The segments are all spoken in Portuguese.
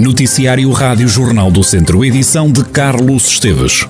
Noticiário Rádio Jornal do Centro, edição de Carlos Esteves.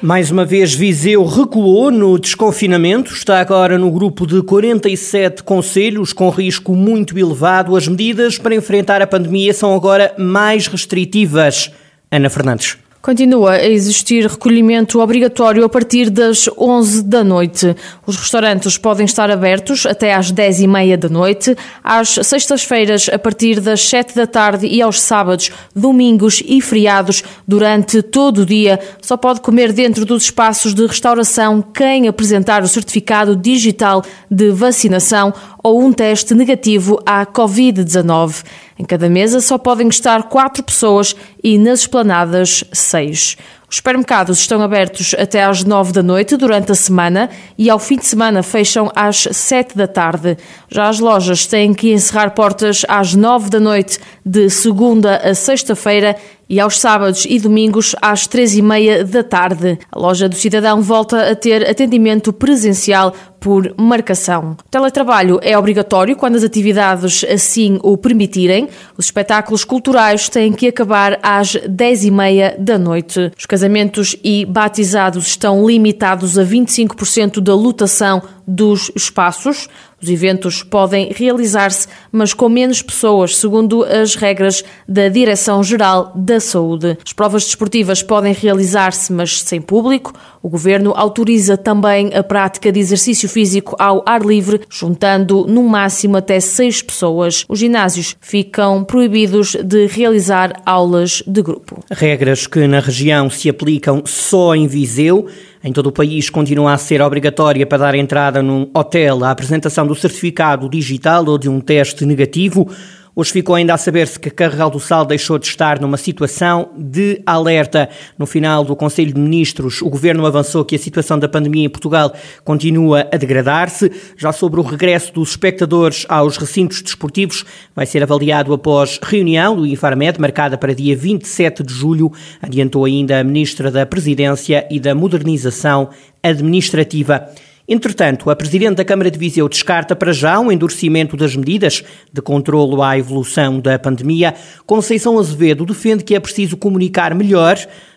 Mais uma vez, Viseu recuou no desconfinamento, está agora no grupo de 47 conselhos com risco muito elevado. As medidas para enfrentar a pandemia são agora mais restritivas. Ana Fernandes. Continua a existir recolhimento obrigatório a partir das 11 da noite. Os restaurantes podem estar abertos até às 10 e meia da noite, às sextas-feiras a partir das 7 da tarde e aos sábados, domingos e feriados durante todo o dia. Só pode comer dentro dos espaços de restauração quem apresentar o certificado digital de vacinação ou um teste negativo à Covid-19. Em cada mesa só podem estar quatro pessoas e nas esplanadas seis. Os supermercados estão abertos até às nove da noite durante a semana e ao fim de semana fecham às sete da tarde. Já as lojas têm que encerrar portas às nove da noite de segunda a sexta-feira e aos sábados e domingos às três e meia da tarde. A loja do cidadão volta a ter atendimento presencial por marcação. O teletrabalho é obrigatório quando as atividades assim o permitirem. Os espetáculos culturais têm que acabar às dez e meia da noite. Os casamentos e batizados estão limitados a 25% da lotação dos espaços. Os eventos podem realizar-se, mas com menos pessoas, segundo as regras da Direção-Geral da Saúde. As provas desportivas podem realizar-se, mas sem público. O governo autoriza também a prática de exercício físico ao ar livre, juntando no máximo até seis pessoas. Os ginásios ficam proibidos de realizar aulas de grupo. Regras que na região se aplicam só em Viseu. Em todo o país continua a ser obrigatória para dar entrada num hotel a apresentação do certificado digital ou de um teste negativo. Hoje ficou ainda a saber-se que Carregal do Sal deixou de estar numa situação de alerta. No final do Conselho de Ministros, o Governo avançou que a situação da pandemia em Portugal continua a degradar-se. Já sobre o regresso dos espectadores aos recintos desportivos, vai ser avaliado após reunião do Infarmed, marcada para dia 27 de julho, adiantou ainda a Ministra da Presidência e da Modernização Administrativa. Entretanto, a Presidente da Câmara de Viseu descarta para já um endurecimento das medidas de controlo à evolução da pandemia. Conceição Azevedo defende que é preciso comunicar melhor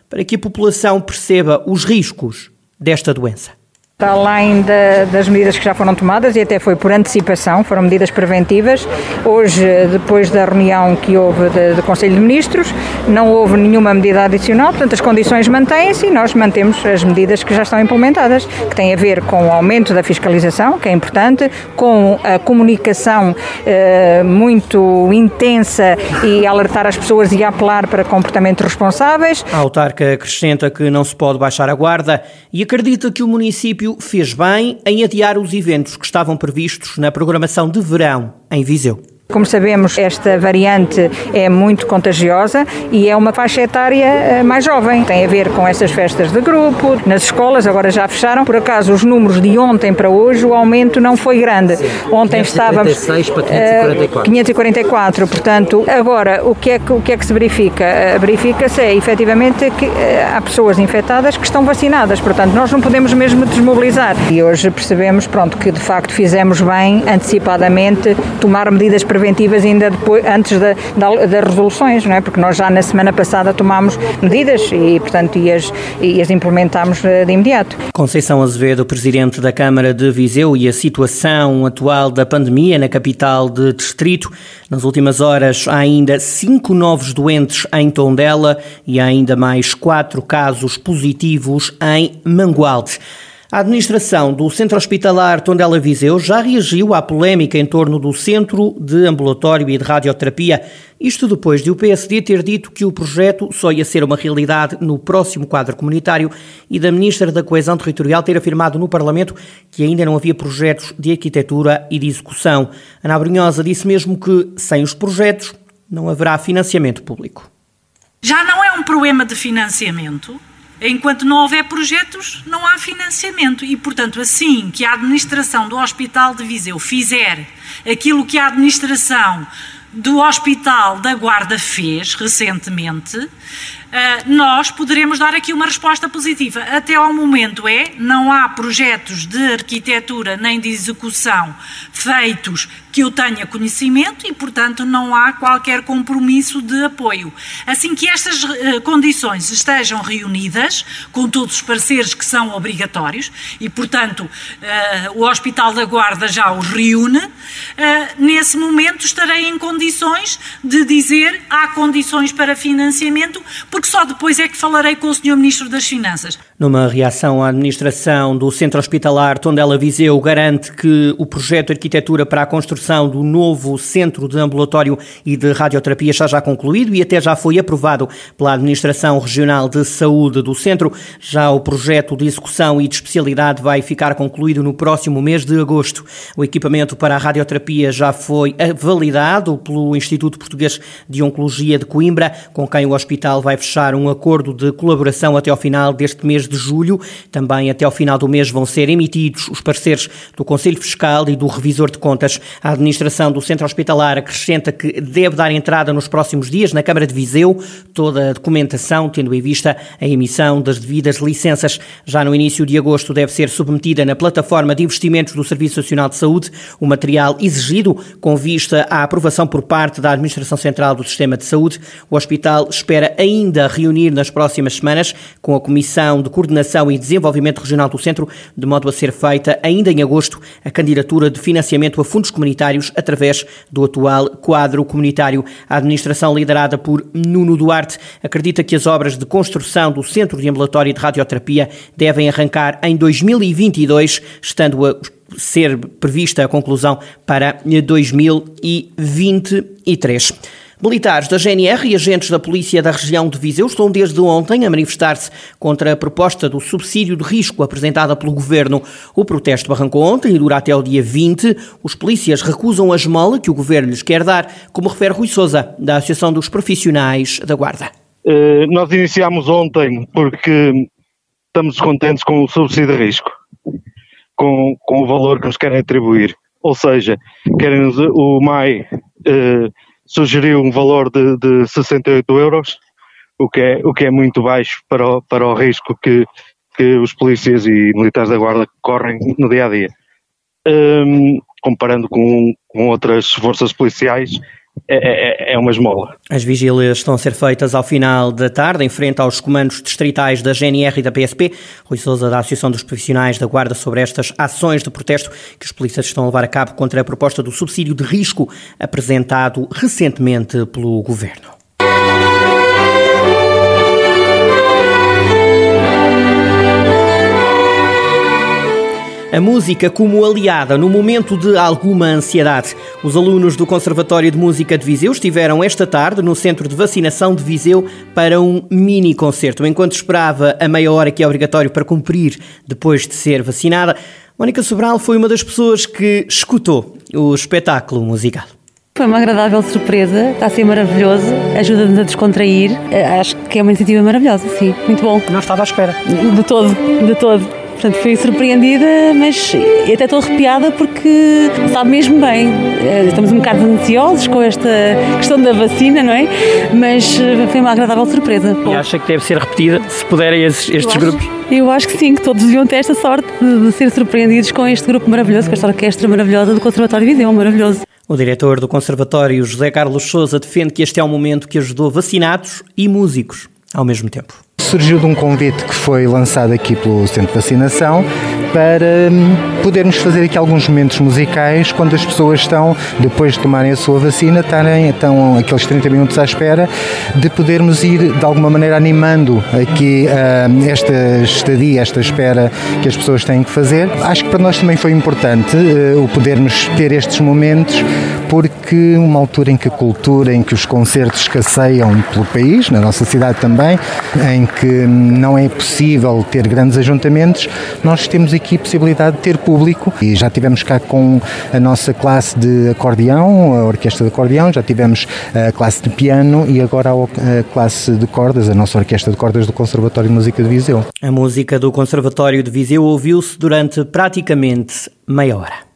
para que a população perceba os riscos desta doença. Para além das medidas que já foram tomadas e até foi por antecipação, foram medidas preventivas. Hoje, depois da reunião que houve do Conselho de Ministros, não houve nenhuma medida adicional, portanto as condições mantêm-se e nós mantemos as medidas que já estão implementadas, que têm a ver com o aumento da fiscalização, que é importante, com a comunicação eh, muito intensa e alertar as pessoas e apelar para comportamentos responsáveis. A autarca acrescenta que não se pode baixar a guarda e acredita que o município município fez bem em adiar os eventos que estavam previstos na programação de verão em Viseu. Como sabemos, esta variante é muito contagiosa e é uma faixa etária eh, mais jovem. Tem a ver com essas festas de grupo, nas escolas agora já fecharam. Por acaso, os números de ontem para hoje, o aumento não foi grande. Ontem estávamos. 546 para 544. 544, portanto, agora o que é que, o que, é que se verifica? Eh, verifica-se é efetivamente que eh, há pessoas infectadas que estão vacinadas, portanto, nós não podemos mesmo desmobilizar. E hoje percebemos, pronto, que de facto fizemos bem antecipadamente tomar medidas para preventivas ainda depois, antes da, da, das resoluções, não é? Porque nós já na semana passada tomámos medidas e, portanto, e as, e as implementámos eh, de imediato. Conceição Azevedo, Presidente da Câmara de Viseu e a situação atual da pandemia na capital de distrito. Nas últimas horas há ainda cinco novos doentes em Tondela e há ainda mais quatro casos positivos em Mangualde. A administração do Centro Hospitalar Tondela Viseu já reagiu à polémica em torno do Centro de Ambulatório e de Radioterapia, isto depois de o PSD ter dito que o projeto só ia ser uma realidade no próximo quadro comunitário e da Ministra da Coesão Territorial ter afirmado no Parlamento que ainda não havia projetos de arquitetura e de execução. Ana Brunhosa disse mesmo que, sem os projetos, não haverá financiamento público. Já não é um problema de financiamento, Enquanto não houver projetos, não há financiamento. E, portanto, assim que a administração do Hospital de Viseu fizer aquilo que a administração do Hospital da Guarda fez recentemente, nós poderemos dar aqui uma resposta positiva. Até ao momento é, não há projetos de arquitetura nem de execução feitos que eu tenha conhecimento e, portanto, não há qualquer compromisso de apoio. Assim que estas uh, condições estejam reunidas, com todos os pareceres que são obrigatórios, e, portanto, uh, o Hospital da Guarda já os reúne, nesse momento estarei em condições de dizer há condições para financiamento, porque só depois é que falarei com o Sr. Ministro das Finanças. Numa reação à administração do Centro Hospitalar Tondela Viseu garante que o projeto de arquitetura para a construção do novo Centro de Ambulatório e de Radioterapia está já concluído e até já foi aprovado pela Administração Regional de Saúde do Centro. Já o projeto de execução e de especialidade vai ficar concluído no próximo mês de agosto. O equipamento para a radioterapia já foi validado pelo Instituto Português de Oncologia de Coimbra, com quem o hospital vai fechar um acordo de colaboração até ao final deste mês de julho. Também até ao final do mês vão ser emitidos os pareceres do Conselho Fiscal e do Revisor de Contas. A administração do Centro Hospitalar acrescenta que deve dar entrada nos próximos dias na Câmara de Viseu toda a documentação, tendo em vista a emissão das devidas licenças. Já no início de agosto deve ser submetida na plataforma de investimentos do Serviço Nacional de Saúde o material exigido com vista à aprovação por parte da Administração Central do Sistema de Saúde. O hospital espera ainda reunir nas próximas semanas com a Comissão de Coordenação e Desenvolvimento Regional do Centro, de modo a ser feita ainda em agosto a candidatura de financiamento a fundos comunitários através do atual quadro comunitário. A administração liderada por Nuno Duarte acredita que as obras de construção do Centro de Ambulatório de Radioterapia devem arrancar em 2022, estando a ser prevista a conclusão para 2023. Militares da GNR e agentes da Polícia da região de Viseu estão desde ontem a manifestar-se contra a proposta do subsídio de risco apresentada pelo governo. O protesto arrancou ontem e dura até o dia 20. Os polícias recusam a esmola que o governo lhes quer dar, como refere Rui Souza, da Associação dos Profissionais da Guarda. Uh, nós iniciámos ontem porque estamos descontentes com o subsídio de risco, com, com o valor que nos querem atribuir. Ou seja, querem o MAI. Uh, sugeriu um valor de, de 68 euros, o que é, o que é muito baixo para o, para o risco que, que os polícias e militares da Guarda correm no dia a dia. Um, comparando com, com outras forças policiais, é, é, é, uma esmola. As vigílias estão a ser feitas ao final da tarde, em frente aos comandos distritais da GNR e da PSP. Rui Souza, da Associação dos Profissionais da Guarda, sobre estas ações de protesto que os polícias estão a levar a cabo contra a proposta do subsídio de risco apresentado recentemente pelo Governo. A música como aliada no momento de alguma ansiedade. Os alunos do Conservatório de Música de Viseu estiveram esta tarde no centro de vacinação de Viseu para um mini concerto. Enquanto esperava a meia hora que é obrigatório para cumprir depois de ser vacinada, Mónica Sobral foi uma das pessoas que escutou o espetáculo musical. Foi uma agradável surpresa, está a ser maravilhoso, ajuda-nos a descontrair. Acho que é uma iniciativa maravilhosa, sim, muito bom. Não estava à espera. De todo, de todo. Portanto, fui surpreendida, mas até estou arrepiada porque sabe mesmo bem. Eh, estamos um bocado ansiosos com esta questão da vacina, não é? Mas eh, foi uma agradável surpresa. E acha que deve ser repetida, se puderem, estes, estes eu grupos? Acho, eu acho que sim, que todos deviam ter esta sorte de, de ser surpreendidos com este grupo maravilhoso, com esta orquestra maravilhosa do Conservatório de Viseu, maravilhoso. O diretor do Conservatório, José Carlos Souza, defende que este é um momento que ajudou vacinados e músicos ao mesmo tempo surgiu de um convite que foi lançado aqui pelo Centro de Vacinação para hum, podermos fazer aqui alguns momentos musicais quando as pessoas estão, depois de tomarem a sua vacina, estarem, estão aqueles 30 minutos à espera, de podermos ir de alguma maneira animando aqui uh, esta estadia, esta espera que as pessoas têm que fazer. Acho que para nós também foi importante uh, o podermos ter estes momentos porque uma altura em que a cultura, em que os concertos escasseiam pelo país, na nossa cidade também, em que não é possível ter grandes ajuntamentos, nós temos aqui a possibilidade de ter público e já tivemos cá com a nossa classe de acordeão, a orquestra de acordeão, já tivemos a classe de piano e agora a classe de cordas, a nossa orquestra de cordas do Conservatório de Música de Viseu. A música do Conservatório de Viseu ouviu-se durante praticamente meia hora.